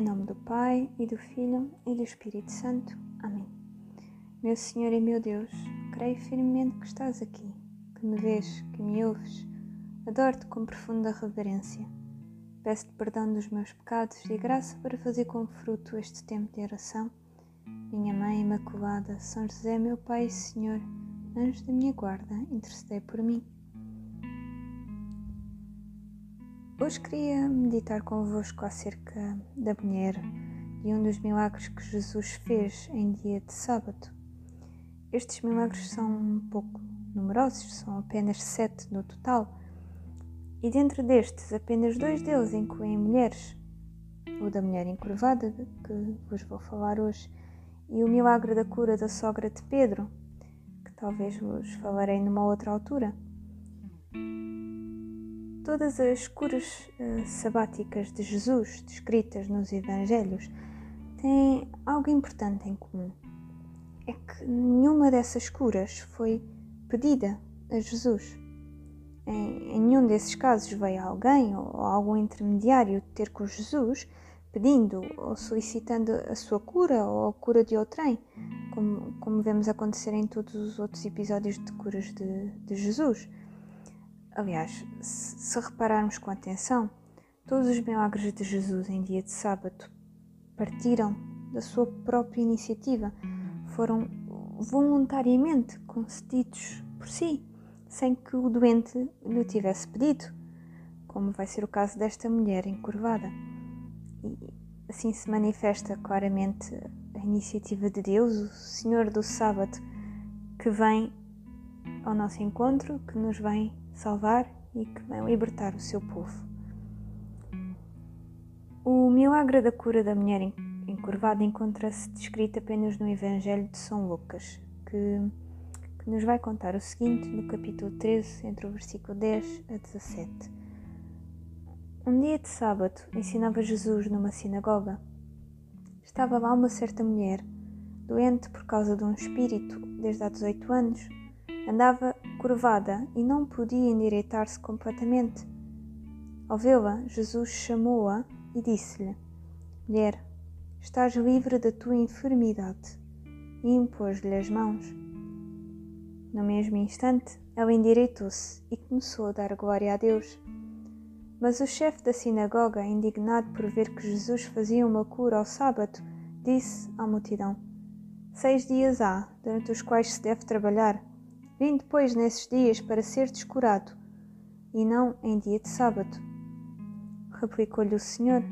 Em nome do Pai, e do Filho, e do Espírito Santo. Amém. Meu Senhor e meu Deus, creio firmemente que estás aqui, que me vês, que me ouves. Adoro-te com profunda reverência. Peço-te perdão dos meus pecados e graça para fazer com fruto este tempo de oração. Minha Mãe Imaculada, São José, meu Pai e Senhor, anjo da minha guarda, intercedei por mim. Hoje queria meditar convosco acerca da mulher e um dos milagres que Jesus fez em dia de sábado. Estes milagres são um pouco numerosos, são apenas sete no total, e dentro destes, apenas dois deles incluem mulheres: o da mulher encurvada, que vos vou falar hoje, e o milagre da cura da sogra de Pedro, que talvez vos falarei numa outra altura. Todas as curas uh, sabáticas de Jesus descritas nos Evangelhos têm algo importante em comum. É que nenhuma dessas curas foi pedida a Jesus. Em, em nenhum desses casos veio alguém ou, ou algum intermediário ter com Jesus pedindo ou solicitando a sua cura ou a cura de outrem, como, como vemos acontecer em todos os outros episódios de curas de, de Jesus. Aliás, se repararmos com atenção, todos os milagres de Jesus em dia de sábado partiram da sua própria iniciativa, foram voluntariamente concedidos por si, sem que o doente lhe tivesse pedido, como vai ser o caso desta mulher encurvada. E assim se manifesta claramente a iniciativa de Deus, o Senhor do Sábado, que vem ao nosso encontro, que nos vem salvar e que vem libertar o seu povo. O milagre da cura da mulher encurvada encontra-se descrito apenas no Evangelho de São Lucas, que, que nos vai contar o seguinte no capítulo 13, entre o versículo 10 a 17. Um dia de sábado ensinava Jesus numa sinagoga. Estava lá uma certa mulher, doente por causa de um espírito desde há 18 anos Andava curvada e não podia endireitar-se completamente. Ao vê-la, Jesus chamou-a e disse-lhe: Mulher, estás livre da tua enfermidade. E impôs-lhe as mãos. No mesmo instante, ela endireitou-se e começou a dar glória a Deus. Mas o chefe da sinagoga, indignado por ver que Jesus fazia uma cura ao sábado, disse à multidão: Seis dias há durante os quais se deve trabalhar Vim depois nesses dias para ser descurado, e não em dia de sábado. Replicou-lhe o Senhor,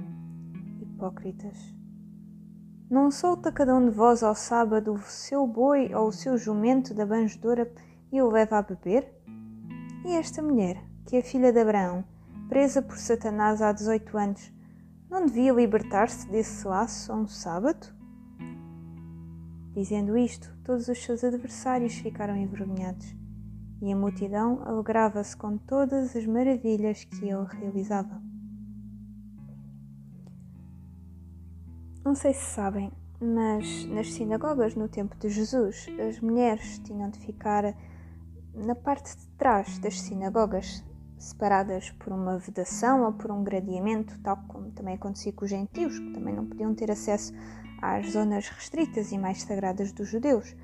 hipócritas. Não solta cada um de vós ao sábado o seu boi ou o seu jumento da banjedora e o leva a beber? E esta mulher, que é filha de Abraão, presa por Satanás há 18 anos, não devia libertar-se desse laço a um sábado? Dizendo isto, todos os seus adversários ficaram envergonhados, e a multidão alegrava-se com todas as maravilhas que ele realizava. Não sei se sabem, mas nas sinagogas no tempo de Jesus, as mulheres tinham de ficar na parte de trás das sinagogas, separadas por uma vedação ou por um gradeamento, tal como também acontecia com os gentios, que também não podiam ter acesso às zonas restritas e mais sagradas dos judeus.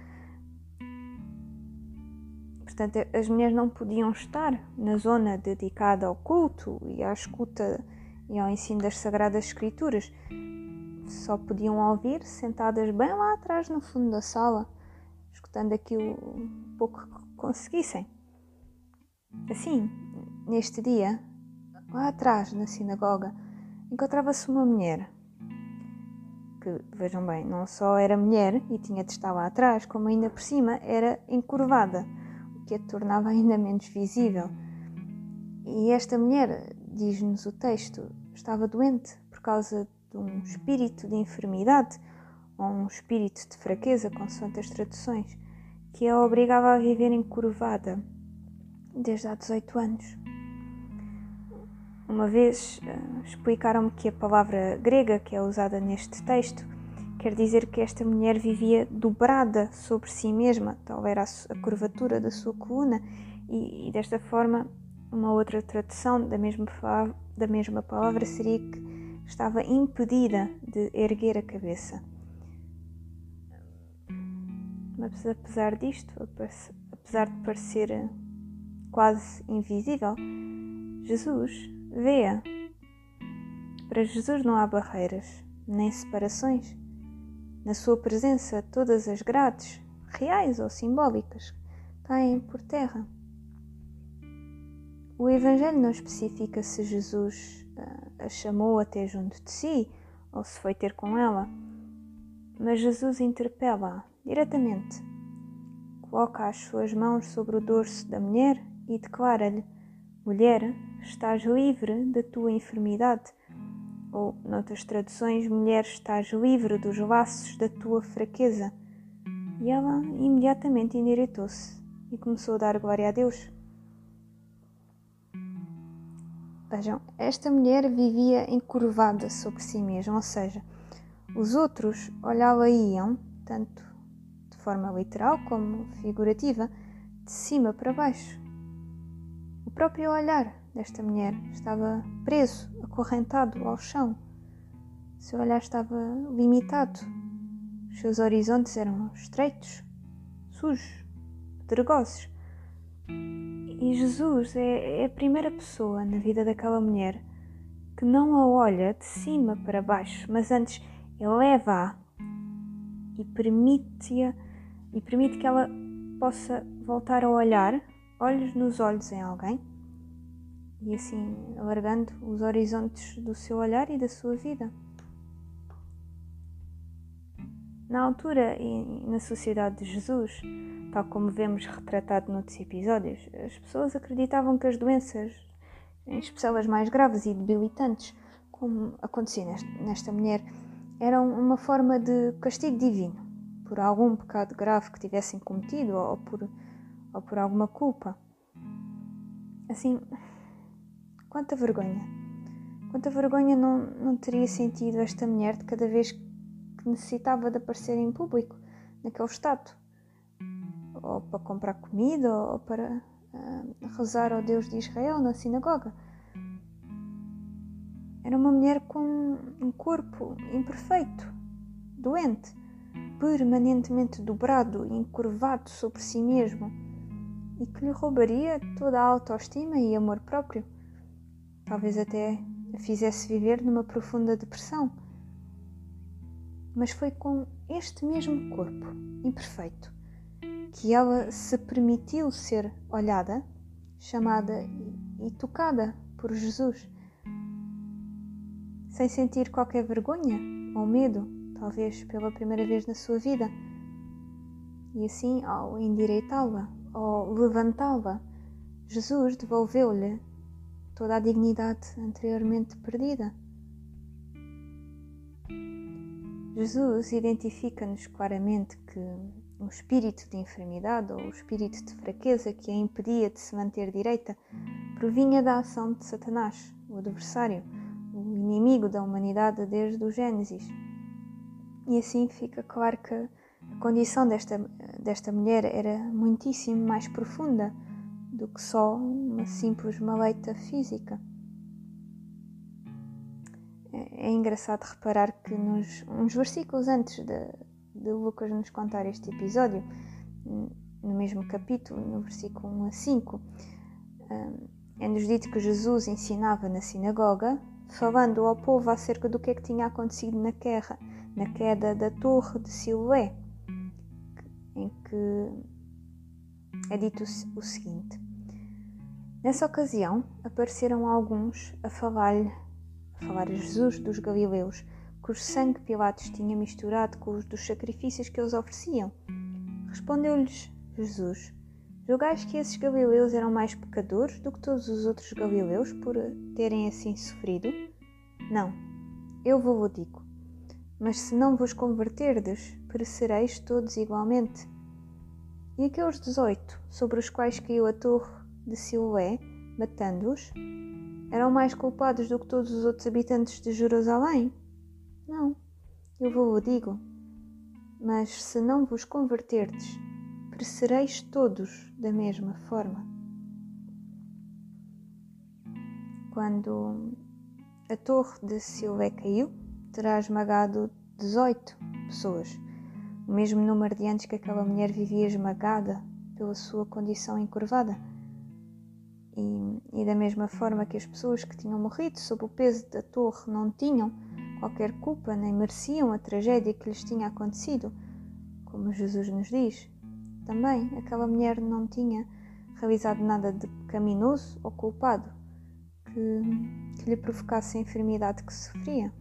Portanto, as mulheres não podiam estar na zona dedicada ao culto e à escuta e ao ensino das Sagradas Escrituras. Só podiam ouvir sentadas bem lá atrás no fundo da sala, escutando aquilo pouco que conseguissem. Assim, neste dia, lá atrás na sinagoga, encontrava-se uma mulher que, vejam bem, não só era mulher e tinha de estar lá atrás, como ainda por cima era encurvada, o que a tornava ainda menos visível. E esta mulher, diz-nos o texto, estava doente por causa de um espírito de enfermidade ou um espírito de fraqueza, consoante as traduções, que a obrigava a viver encurvada desde há 18 anos. Uma vez uh, explicaram-me que a palavra grega que é usada neste texto quer dizer que esta mulher vivia dobrada sobre si mesma, tal era a, curvatura da sua coluna, e, e, desta forma, uma outra tradução da mesma, da mesma palavra seria que estava impedida de erguer a cabeça. Mas apesar disto, apesar de parecer quase invisível, Jesus vê-a. Para Jesus não há barreiras, nem separações. Na sua presença, todas as grades, reais ou simbólicas, caem por terra. O Evangelho não especifica se Jesus a chamou até junto de si ou se foi ter com ela, mas Jesus interpela diretamente. Coloca as suas mãos sobre o dorso da mulher e declara-lhe: Mulher, estás livre da tua enfermidade. Ou, noutras traduções, mulher, estás livre dos laços da tua fraqueza. E ela imediatamente endireitou-se e começou a dar glória a Deus. Vejam, esta mulher vivia encurvada sobre si mesma, ou seja, os outros olhavam tanto de forma literal como figurativa, de cima para baixo. O próprio olhar desta mulher estava preso, acorrentado ao chão. Seu olhar estava limitado. Os seus horizontes eram estreitos, sujos, pedregosos. E Jesus é, é a primeira pessoa na vida daquela mulher que não a olha de cima para baixo, mas antes eleva-a e permite-a e permite que ela possa voltar a olhar olhos nos olhos em alguém e assim alargando os horizontes do seu olhar e da sua vida. Na altura e na sociedade de Jesus, tal como vemos retratado noutros episódios, as pessoas acreditavam que as doenças, em especial as mais graves e debilitantes, como acontecia nesta mulher, eram uma forma de castigo divino por algum pecado grave que tivessem cometido ou por, ou por alguma culpa. Assim, quanta vergonha! Quanta vergonha não, não teria sentido esta mulher de cada vez que necessitava de aparecer em público, naquele estado? ou para comprar comida, ou para uh, rezar ao Deus de Israel na sinagoga. Era uma mulher com um corpo imperfeito, doente, permanentemente dobrado e encurvado sobre si mesmo e que lhe roubaria toda a autoestima e amor próprio. Talvez até a fizesse viver numa profunda depressão. Mas foi com este mesmo corpo imperfeito que ela se permitiu ser olhada, chamada e tocada por Jesus, sem sentir qualquer vergonha ou medo, talvez pela primeira vez na sua vida. E assim, ao endireitá-la, ao levantá-la, Jesus devolveu-lhe toda a dignidade anteriormente perdida. Jesus identifica-nos claramente que um espírito de enfermidade ou o espírito de fraqueza que a impedia de se manter direita provinha da ação de Satanás, o adversário, o inimigo da humanidade desde o Gênesis. E assim fica claro que a condição desta, desta mulher era muitíssimo mais profunda do que só uma simples maleita física. É, é engraçado reparar que nos uns versículos antes de, de Lucas nos contar este episódio, no mesmo capítulo, no versículo 1 a 5, é-nos dito que Jesus ensinava na sinagoga, falando ao povo acerca do que é que tinha acontecido na guerra, na queda da torre de Siloé, em que é dito o seguinte. Nessa ocasião apareceram alguns a falar-lhe, a falar a Jesus dos Galileus, cujo sangue Pilatos tinha misturado com os dos sacrifícios que eles ofereciam. Respondeu-lhes Jesus: Julgais que esses galileus eram mais pecadores do que todos os outros galileus por terem assim sofrido? Não, eu vou-vos digo. Mas se não vos converterdes, perecereis todos igualmente. E aqueles dezoito, sobre os quais caiu a torre de Siloé, matando-os, eram mais culpados do que todos os outros habitantes de Jerusalém? Não, eu vou-o digo. Mas se não vos converterdes, perecereis todos da mesma forma. Quando a torre de Silvé caiu, terá esmagado 18 pessoas, o mesmo número de anos que aquela mulher vivia esmagada pela sua condição encurvada. E, e, da mesma forma que as pessoas que tinham morrido sob o peso da torre não tinham qualquer culpa nem mereciam a tragédia que lhes tinha acontecido, como Jesus nos diz, também aquela mulher não tinha realizado nada de pecaminoso ou culpado que, que lhe provocasse a enfermidade que sofria.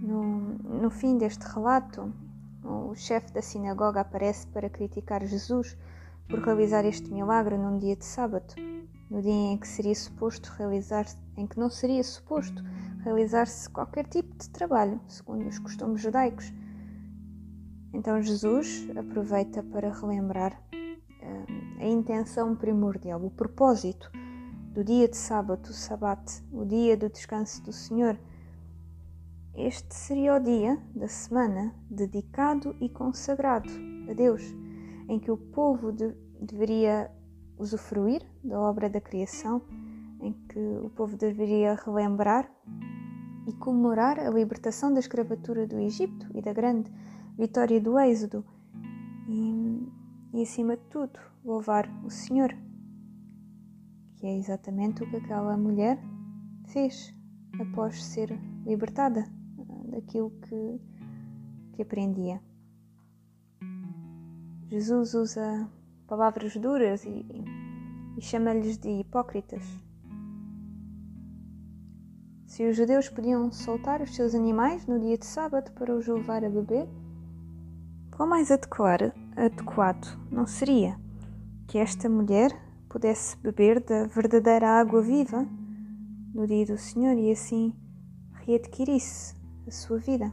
No, no fim deste relato, o chefe da sinagoga aparece para criticar Jesus por realizar este milagre num dia de sábado, no dia em que seria suposto realizar, em que não seria suposto realizar-se qualquer tipo de trabalho, segundo os costumes judaicos. Então Jesus aproveita para relembrar uh, a intenção primordial, o propósito do dia de sábado, o sabate, o dia do descanso do Senhor. Este seria o dia da semana dedicado e consagrado a Deus em que o povo de, deveria usufruir da obra da criação, em que o povo deveria relembrar e comemorar a libertação da escravatura do Egito e da grande vitória do Êxodo, e, e acima de tudo, louvar o Senhor, que é exatamente o que aquela mulher fez após ser libertada daquilo que, que aprendia. Jesus usa palavras duras e, e chama-lhes de hipócritas. Se os judeus podiam soltar os seus animais no dia de sábado para os levar a beber, qual mais adequado, adequado não seria que esta mulher pudesse beber da verdadeira água viva no dia do Senhor e assim readquirisse a sua vida?